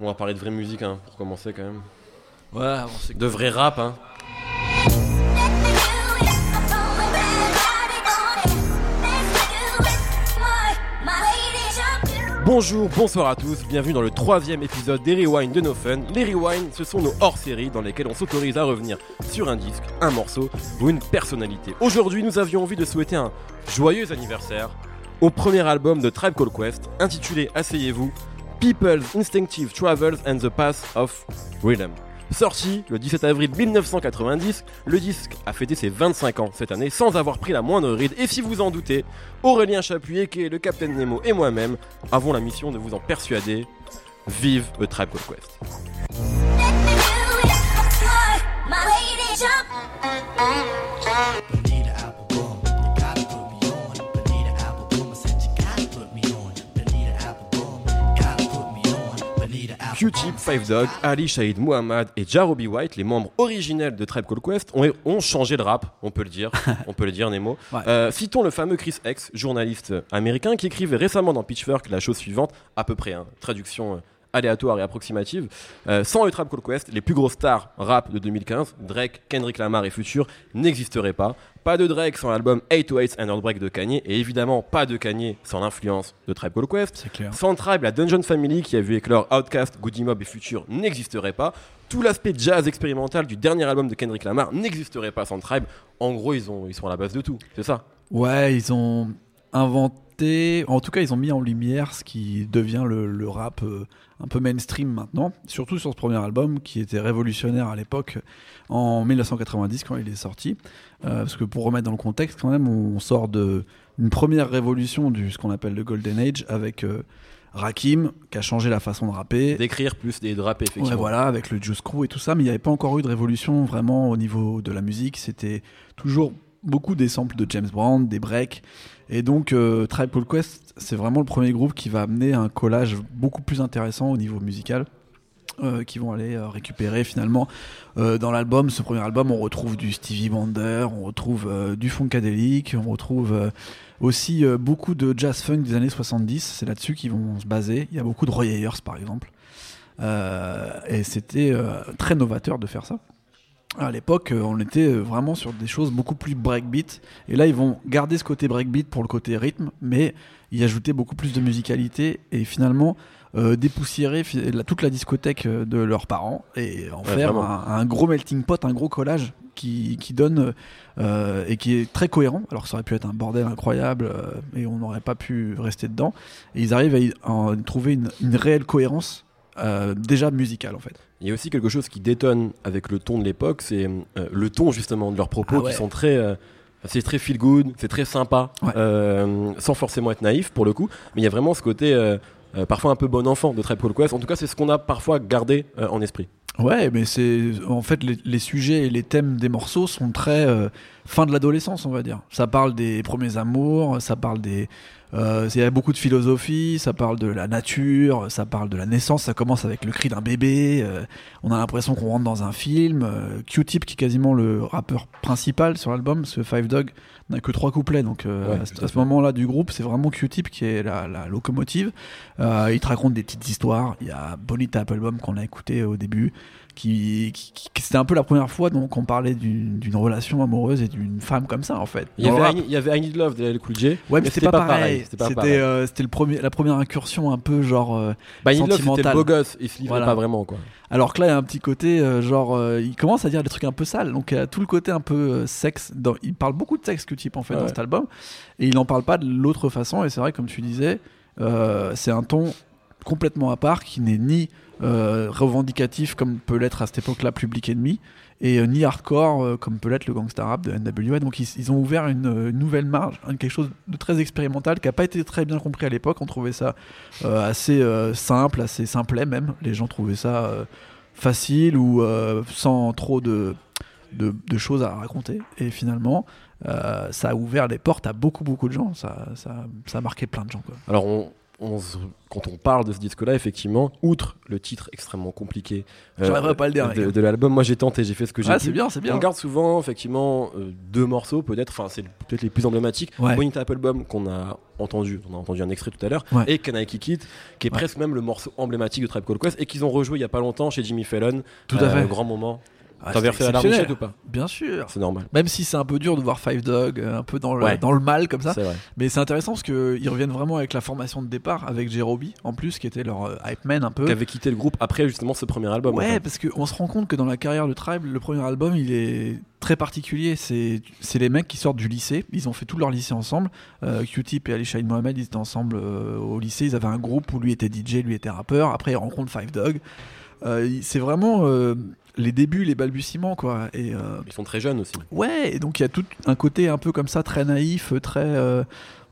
On va parler de vraie musique hein, pour commencer quand même. Ouais, bon, De vrai rap hein. Bonjour, bonsoir à tous, bienvenue dans le troisième épisode des Rewind de No Fun. Les Rewind, ce sont nos hors-séries dans lesquelles on s'autorise à revenir sur un disque, un morceau ou une personnalité. Aujourd'hui, nous avions envie de souhaiter un joyeux anniversaire au premier album de Tribe Called Quest, intitulé, asseyez-vous, People's Instinctive Travels and the Path of Rhythm. Sorti le 17 avril 1990, le disque a fêté ses 25 ans cette année sans avoir pris la moindre ride. Et si vous en doutez, Aurélien Chapuis, qui est le Capitaine Nemo, et moi-même avons la mission de vous en persuader. Vive le Tribe Called Quest. Q-Tip, Five Dog, Ali Shahid Muhammad et Jarobi White, les membres originels de Tribe Called Quest, ont, ont changé de rap, on peut le dire, on peut le dire Nemo. Ouais. Euh, citons le fameux Chris X, journaliste américain, qui écrivait récemment dans Pitchfork la chose suivante, à peu près, hein, traduction euh, aléatoire et approximative. Euh, sans le Tribe Called Quest, les plus grosses stars rap de 2015, Drake, Kendrick Lamar et Future, n'existeraient pas. Pas de Drake sans l'album 808 and Heartbreak de Kanye, et évidemment pas de Kanye sans l'influence de Tribe Called Quest. Clair. Sans Tribe, la Dungeon Family qui a vu éclore Outkast, Goody Mob et Future n'existerait pas. Tout l'aspect jazz expérimental du dernier album de Kendrick Lamar n'existerait pas sans Tribe. En gros, ils, ont, ils sont à la base de tout, c'est ça Ouais, ils ont inventé, en tout cas, ils ont mis en lumière ce qui devient le, le rap euh, un peu mainstream maintenant, surtout sur ce premier album qui était révolutionnaire à l'époque en 1990 quand il est sorti. Euh, parce que pour remettre dans le contexte, quand même, on sort de une première révolution du ce qu'on appelle le Golden Age avec euh, Rakim qui a changé la façon de rapper. D'écrire plus et de rapper, effectivement. Ouais, voilà, avec le Juice Crew et tout ça, mais il n'y avait pas encore eu de révolution vraiment au niveau de la musique. C'était toujours beaucoup des samples de James Brown, des breaks. Et donc, euh, Tribe Called Quest, c'est vraiment le premier groupe qui va amener un collage beaucoup plus intéressant au niveau musical. euh, qui vont aller euh, récupérer finalement euh, dans l'album, ce premier album, on retrouve du Stevie Wonder, on retrouve euh, du funkadelic, on retrouve aussi beaucoup de jazz funk des années 70. C'est là-dessus qu'ils vont se baser. Il y a beaucoup de Roy Ayers par exemple. Et c'était très novateur de faire ça. À l'époque, euh, on était euh, vraiment sur des choses beaucoup plus breakbeat. Et là, ils vont garder ce côté breakbeat pour le côté rythme, mais y ajouter beaucoup plus de musicalité et finalement euh, dépoussiérer toute la discothèque de leurs parents et en Ouais, faire un, un gros melting pot, un gros collage qui, qui donne euh, et qui est très cohérent. Alors ça aurait pu être un bordel incroyable euh, et on n'aurait pas pu rester dedans. Et ils arrivent à y- à en trouver une, une réelle cohérence euh, déjà musicale en fait. Il y a aussi quelque chose qui détonne avec le ton de l'époque, c'est euh, le ton justement de leurs propos Ah ouais. qui sont très. euh, c'est très feel good, c'est très sympa, Ouais. sans forcément être naïf pour le coup. Mais il y a vraiment ce côté parfois un peu bon enfant de Tribe Called Quest. En tout cas, c'est ce qu'on a parfois gardé en esprit. Ouais, mais c'est en fait les, les sujets et les thèmes des morceaux sont très fin de l'adolescence, on va dire. Ça parle des premiers amours, ça parle des euh, il y a beaucoup de philosophie, ça parle de la nature, ça parle de la naissance, ça commence avec le cri d'un bébé, euh, on a l'impression qu'on rentre dans un film. euh, Q-Tip, qui est quasiment le rappeur principal sur l'album, ce Five Dog, n'a que trois couplets, donc Ouais, à, ce- moment-là du groupe, c'est vraiment Q-Tip qui est la, la locomotive. Il te raconte des petites histoires. Il y a Bonita Applebaum qu'on a écouté au début, qui, qui- qui- c'était un peu la première fois donc on parlait d'une relation amoureuse et d'une femme comme ça en fait. Il y, avait. I, il y avait I Need Love de LL Cool J. Ouais, mais c'était pas, pareil. C'était euh, c'était le premier, la première incursion un peu genre. euh, Bah, Love, c'était beau gosse. Il se livrait Voilà. pas vraiment, quoi. alors que là, il y a un petit côté euh, genre, euh, il commence à dire des trucs un peu sales. Donc il y a tout le côté un peu euh, sexe. Dans, il parle beaucoup de sexe Q-Tip en fait Ouais. dans cet album, et il n'en parle pas de l'autre façon. Et c'est vrai, comme tu disais, c'est un ton complètement à part qui n'est ni euh, revendicatif comme peut l'être à cette époque-là Public Enemy et euh, ni hardcore euh, comme peut l'être le gangsta rap de NWA. Donc ils, ont ouvert une, nouvelle marge, hein, quelque chose de très expérimental qui n'a pas été très bien compris à l'époque. On trouvait ça assez simple, assez simplet même. Les gens trouvaient ça facile ou sans trop de, choses à raconter. Et finalement, ça a ouvert les portes à beaucoup beaucoup de gens. Ça, ça, ça a marqué plein de gens. Quoi. Alors, on, on quand on parle de ce disque-là, effectivement, outre le titre extrêmement compliqué euh, pas le de, l'album, moi j'ai tenté, j'ai fait ce que j'ai Ah, pu. c'est bien, c'est bien. On garde souvent, effectivement, euh, deux morceaux, peut-être, enfin, c'est peut-être les plus emblématiques. Ouais. Bonita Applebaum, qu'on a entendu, on a entendu un extrait tout à l'heure, Ouais. et Can I Kick It, qui est Ouais. presque même le morceau emblématique de Tribe Called Quest, et qu'ils ont rejoué il y a pas longtemps chez Jimmy Fallon. Tout à Euh, fait. Grand moment. Ah, T'avais refait la larmichette ou pas Bien sûr. C'est normal. Même si c'est un peu dur de voir Five Dog euh, un peu dans le, Ouais. dans le mal comme ça. C'est vrai. Mais c'est intéressant parce qu'ils reviennent vraiment avec la formation de départ, avec Jerobi en plus, qui était leur euh, hype man un peu. Qui avait quitté le groupe après justement ce premier album. en Ouais, fait. parce qu'on se rend compte que dans la carrière de Tribe, le premier album, il est très particulier. C'est c'est les mecs qui sortent du lycée. Ils ont fait tout leur lycée ensemble. Euh, Q-Tip et Ali Shahin Mohamed, ils étaient ensemble euh, au lycée. Ils avaient un groupe où lui était DJ, lui était rappeur. Après, ils rencontrent Five Dog. Euh, c'est vraiment euh, les débuts, les balbutiements, quoi. Et euh, Ils sont très jeunes aussi. Ouais, et donc il y a tout un côté un peu comme ça, très naïf, très. euh,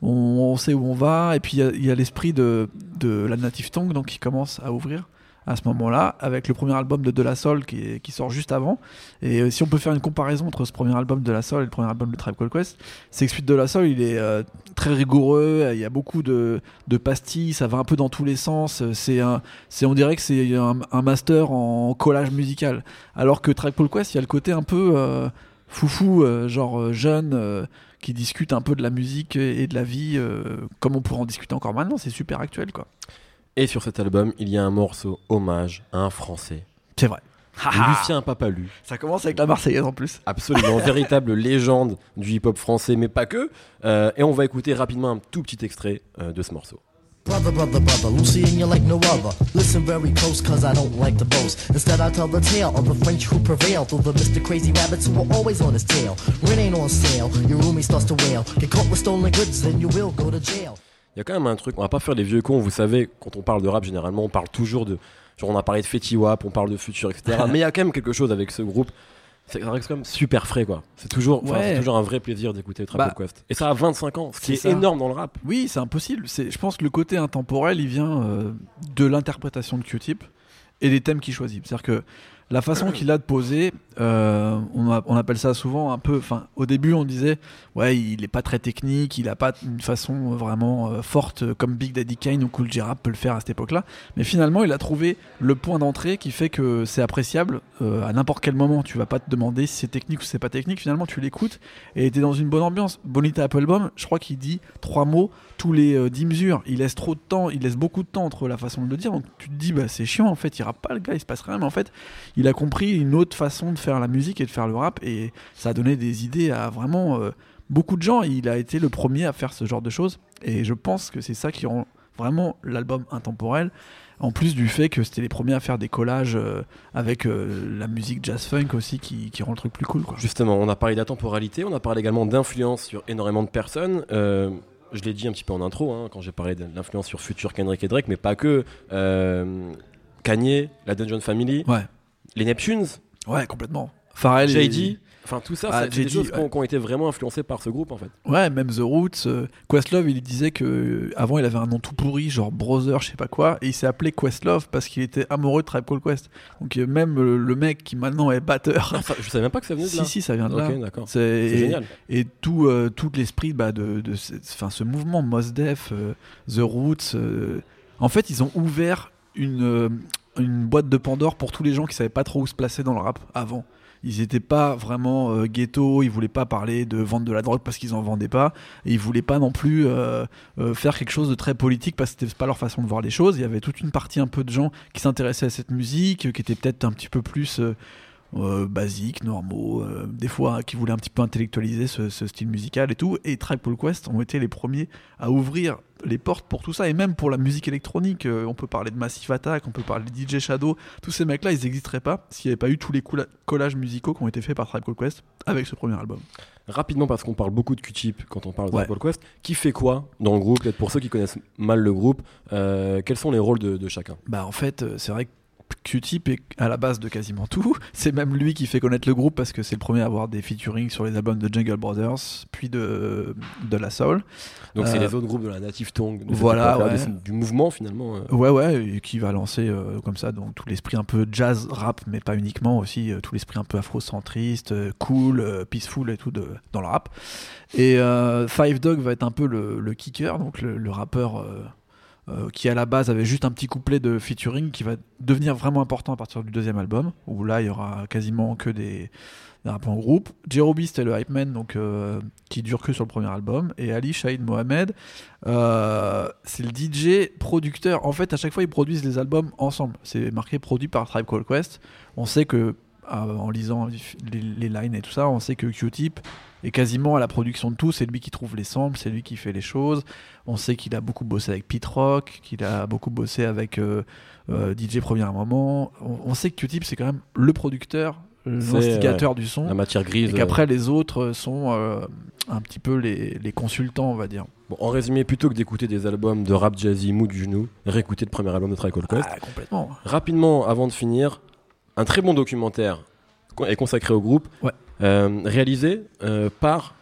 on, on sait où on va, et puis il y a- l'esprit de, de la Native Tongue donc, qui commence à ouvrir à ce moment-là, avec le premier album de De La Soul qui, est- qui sort juste avant. Et si on peut faire une comparaison entre ce premier album de La Soul et le premier album de Tribe Called Quest, c'est que Suite de La Soul, il est euh, très rigoureux, il y a beaucoup de, de pastilles, ça va un peu dans tous les sens. C'est un, c'est, on dirait que c'est un, un master en collage musical. Alors que Called Quest, il y a le côté un peu. euh, foufou, euh, genre euh, jeune, euh, qui discute un peu de la musique et de la vie, comme on pourrait en discuter encore maintenant, c'est super actuel quoi. Et sur cet album, il y a un morceau hommage à un Français. C'est vrai. Lucien Papalu. Ça commence avec la Marseillaise en plus. Absolument, véritable légende du hip-hop français, mais pas que. Euh, et on va écouter rapidement un tout petit extrait euh, de ce morceau. Brother, brother, brother, Lucy and you like no other? Listen very close, cause I don't like to boast. Instead, I tell the tale of the French who prevail through the Mr. Crazy Rabbits who are always on his tail. Rent ain't on sale, your roomie starts to wail. Get caught with stolen goods, then you will go to jail. Il y a quand même un truc, on va pas faire les vieux cons, vous savez, quand on parle de rap, généralement, on parle toujours de. Genre, on a parlé de Fetty Wap, on parle de Future, etc. mais il y a quand même quelque chose avec ce groupe. C'est quand même super frais, quoi. C'est toujours, enfin, Ouais. c'est toujours un vrai plaisir d'écouter Trap Bah, Quest. Et ça a 25 ans, ce qui est, ça. énorme dans le rap. Oui, c'est impossible. C'est, je pense que le côté intemporel, il vient euh, de l'interprétation de Q-Tip et des thèmes qu'il choisit. C'est-à-dire que la façon qu'il a de poser, euh, on, appelle ça souvent un peu. Enfin, au début, on disait, ouais, il est pas très technique, il a pas une façon vraiment euh, forte comme Big Daddy Kane ou Cool J peut le faire à cette époque-là. Mais finalement, il a trouvé le point d'entrée qui fait que c'est appréciable euh, à n'importe quel moment. Tu vas pas te demander si c'est technique ou si c'est pas technique. Finalement, tu l'écoutes et t'es dans une bonne ambiance. Bonita Applebaum, je crois qu'il dit trois mots tous les 10 mesures. Il laisse trop de temps, il laisse beaucoup de temps entre la façon de le dire. Donc tu te dis, bah, c'est chiant en fait, il rappe pas le gars, il se passe rien. Mais en fait, a compris une autre façon de faire la musique et de faire le rap. Et ça a donné des idées à vraiment euh, beaucoup de gens. Il a été le premier à faire ce genre de choses. Et je pense que c'est ça qui rend vraiment l'album intemporel. En plus du fait que c'était les premiers à faire des collages euh, avec euh, la musique jazz funk aussi qui, qui rend le truc plus cool. Quoi. Justement, on a parlé d'intemporalité, on a parlé également d'influence sur énormément de personnes. Je l'ai dit un petit peu en intro, hein, quand j'ai parlé de l'influence sur Future Kendrick et Drake, mais pas que. Euh, Kanye, la Dungeon Family, Ouais, les Neptunes, ouais, complètement. Pharrell, JD, il- enfin tout ça, Ah, c'est des choses qui ont, ouais. qui ont été vraiment influencées par ce groupe en fait. Ouais, même The Roots. euh, Questlove, il disait que euh, avant il avait un nom tout pourri, genre Brother, je sais pas quoi, et il s'est appelé Questlove parce qu'il était amoureux de Tribe Called Quest. Donc euh, même le mec qui maintenant est batteur. Ah, ça- je savais même pas que ça venait de là. si, si, ça vient de là. Ok, d'accord. C'est et, génial. et tout, euh, tout l'esprit bah, de, de ce, enfin, ce mouvement Mos Def, euh, The Roots. euh, en fait, ils ont ouvert une, euh, une boîte de Pandore pour tous les gens qui savaient pas trop où se placer dans le rap avant. Ils n'étaient pas vraiment euh, ghetto, ils voulaient pas parler de vendre de la drogue parce qu'ils en vendaient pas, et ils voulaient pas non plus euh, euh, faire quelque chose de très politique parce que c'était pas leur façon de voir les choses. Il y avait toute une partie un peu de gens qui s'intéressaient à cette musique, qui étaient peut-être un petit peu plus euh, basiques, normaux, euh, des fois hein, qui voulaient un petit peu intellectualiser ce, ce style musical et tout. Et Tribe Quest ont été les premiers à ouvrir les portes pour tout ça et même pour la musique électronique. Euh, on peut parler de Massive Attack, on peut parler de DJ Shadow. Tous ces mecs-là, ils n'existeraient pas s'il n'y avait pas eu tous les colla- collages musicaux qui ont été faits par Tribe Called Quest avec ce premier album. Rapidement, parce qu'on parle beaucoup de Q-Tip quand on parle de Ouais. Tribe Called Quest, qui fait quoi dans le groupe? Peut-être pour ceux qui connaissent mal le groupe, euh, quels sont les rôles de, de chacun? Bah en fait, c'est vrai que Q-Tip est à la base de quasiment tout. C'est même lui qui fait connaître le groupe parce que c'est le premier à avoir des featuring sur les albums de Jungle Brothers, puis de, de La Soul. Donc c'est Euh, les autres groupes de la Native Tongue, de voilà, ouais. de du mouvement finalement. euh. Ouais, ouais, et qui va lancer euh, comme ça donc tout l'esprit un peu jazz, rap, mais pas uniquement, aussi tout l'esprit un peu afrocentriste, cool, peaceful et tout de, dans le rap. Et Five Dog va être un peu le, le kicker, donc le, le rappeur euh, qui à la base avait juste un petit couplet de featuring qui va devenir vraiment important à partir du deuxième album, où là il y aura quasiment que des, des rappeurs en groupe. Jerobi c'était le hype man, donc euh, qui dure que sur le premier album, et Ali Shahid Mohamed, euh, c'est le DJ producteur. En fait, à chaque fois ils produisent les albums ensemble. C'est marqué produit par Tribe Called Quest. On sait que en lisant les, les lines et tout ça, on sait que Q-Tip est quasiment à la production de tout. C'est lui qui trouve les samples, c'est lui qui fait les choses. On sait qu'il a beaucoup bossé avec Pete Rock, qu'il a beaucoup bossé avec euh, euh, DJ Premier Moment. On, on sait que Q-Tip c'est quand même le producteur, l'instigateur du son. La matière grise. Et qu'après les autres sont euh, un petit peu les, les consultants, on va dire. Bon, en résumé, plutôt que d'écouter des albums de rap jazzy mou du genou, réécouter le premier album de Tribe Called Quest. Ah, complètement. Rapidement, avant de finir, un très bon documentaire est consacré au groupe, Ouais. euh, réalisé euh, par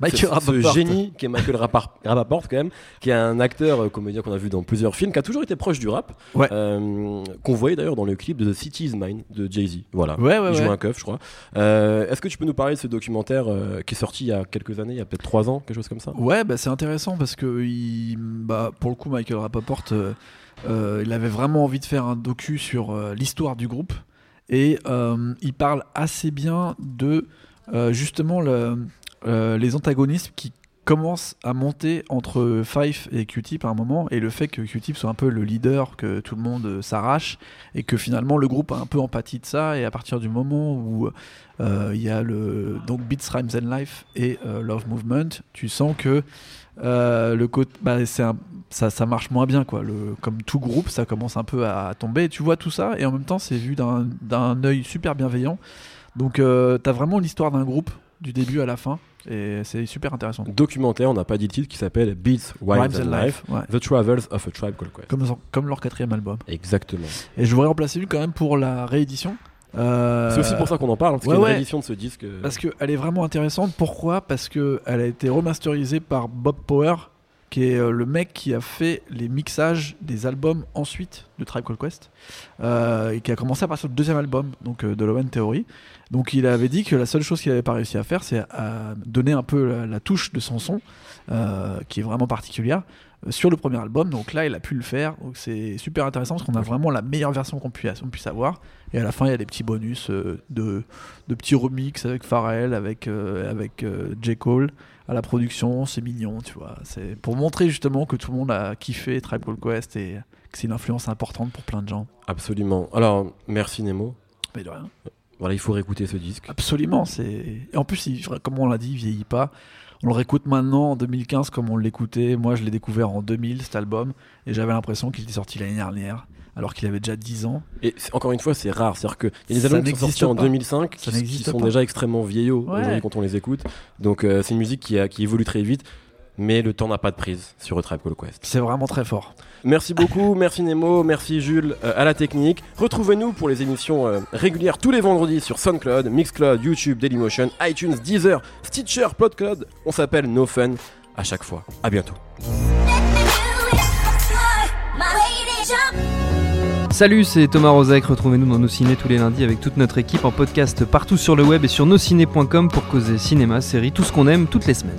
Michael ce, ce génie qui est Michael Rapaport quand même, qui est un acteur euh, comédien qu'on a vu dans plusieurs films, qui a toujours été proche du rap, Ouais. euh, qu'on voyait d'ailleurs dans le clip de The City is Mine de Jay-Z. Voilà. Ouais, ouais, il joue un keuf, je crois. Euh, Est-ce que tu peux nous parler de ce documentaire qui est sorti il y a quelques années, il y a peut-être trois ans, quelque chose comme ça? Ouais, bah, c'est intéressant parce que il, bah, pour le coup, Michael Rapaport, euh, il avait vraiment envie de faire un docu sur l'histoire du groupe et euh, il parle assez bien de euh, justement euh, les antagonismes qui commencent à monter entre Fife et Q-Tip à un moment et le fait que Q-Tip soit un peu le leader, que tout le monde euh, s'arrache et que finalement le groupe a un peu empathie de ça et à partir du moment où euh, il y a le donc Beats, Rhymes and Life et euh, Love Movement, tu sens que le bah, un- ça, ça marche moins bien quoi. Le, comme tout groupe, ça commence un peu à tomber. Et tu vois tout ça et en même temps, c'est vu d'un œil super bienveillant. Donc, t'as vraiment l'histoire d'un groupe du début à la fin et c'est super intéressant. Documentaire, on n'a pas dit le titre, qui s'appelle Beats, Rhymes and Life, ouais. The Travels of a Tribe Called Quest. Comme, comme leur quatrième album. Exactement. Et je voudrais en placer une quand même pour la réédition. Euh, C'est aussi pour ça qu'on en parle, parce ouais, qu'il y a une réédition de ce disque. euh, Parce qu'elle est vraiment intéressante. Pourquoi? Parce qu'elle a été remasterisée par Bob Power, qui est euh, le mec qui a fait les mixages des albums ensuite de Tribe Called Quest, euh, et qui a commencé à partir du deuxième album, donc euh, de Low End Theory. Donc il avait dit que la seule chose qu'il n'avait pas réussi à faire, c'est à donner un peu la, touche de son son, qui est vraiment particulière, sur le premier album. Donc là, il a pu le faire. Donc c'est super intéressant parce qu'on a vraiment la meilleure version qu'on puisse, on puisse avoir. Et à la fin, il y a des petits bonus euh, de, de petits remix avec Pharrell, avec, euh, avec euh, J. Cole à la production. C'est mignon, tu vois. C'est pour montrer justement que tout le monde a kiffé Tribe Called Quest et que c'est une influence importante pour plein de gens. Absolument. Alors, merci Nemo. Mais de rien. Voilà, il faut réécouter ce disque. Absolument. C'est et en plus, il, comme on l'a dit, il vieillit pas. On le réécoute maintenant en 2015 comme on l'écoutait. Moi, je l'ai découvert en 2000 cet album et j'avais l'impression qu'il était sorti l'année dernière, alors qu'il avait déjà 10 ans. Et encore une fois, c'est rare. C'est-à-dire qu'il y a des albums qui sont en pas. 2005 Ça qui, sont pas. déjà extrêmement vieillots Ouais. aujourd'hui quand on les écoute. Donc, euh, c'est une musique qui, a, qui évolue très vite, mais le temps n'a pas de prise sur A Tribe Called Quest. C'est vraiment très fort. Merci beaucoup, merci Nemo, merci Jules euh, à la technique. Retrouvez-nous pour les émissions euh, régulières tous les vendredis sur SoundCloud, Mixcloud, YouTube, Dailymotion, iTunes, Deezer, Stitcher, Podcloud. On s'appelle No Fun à chaque fois. À bientôt. Salut, c'est Thomas Rozek. Retrouvez-nous dans nos ciné tous les lundis avec toute notre équipe en podcast partout sur le web et sur nosciné.com pour causer cinéma, séries, tout ce qu'on aime toutes les semaines.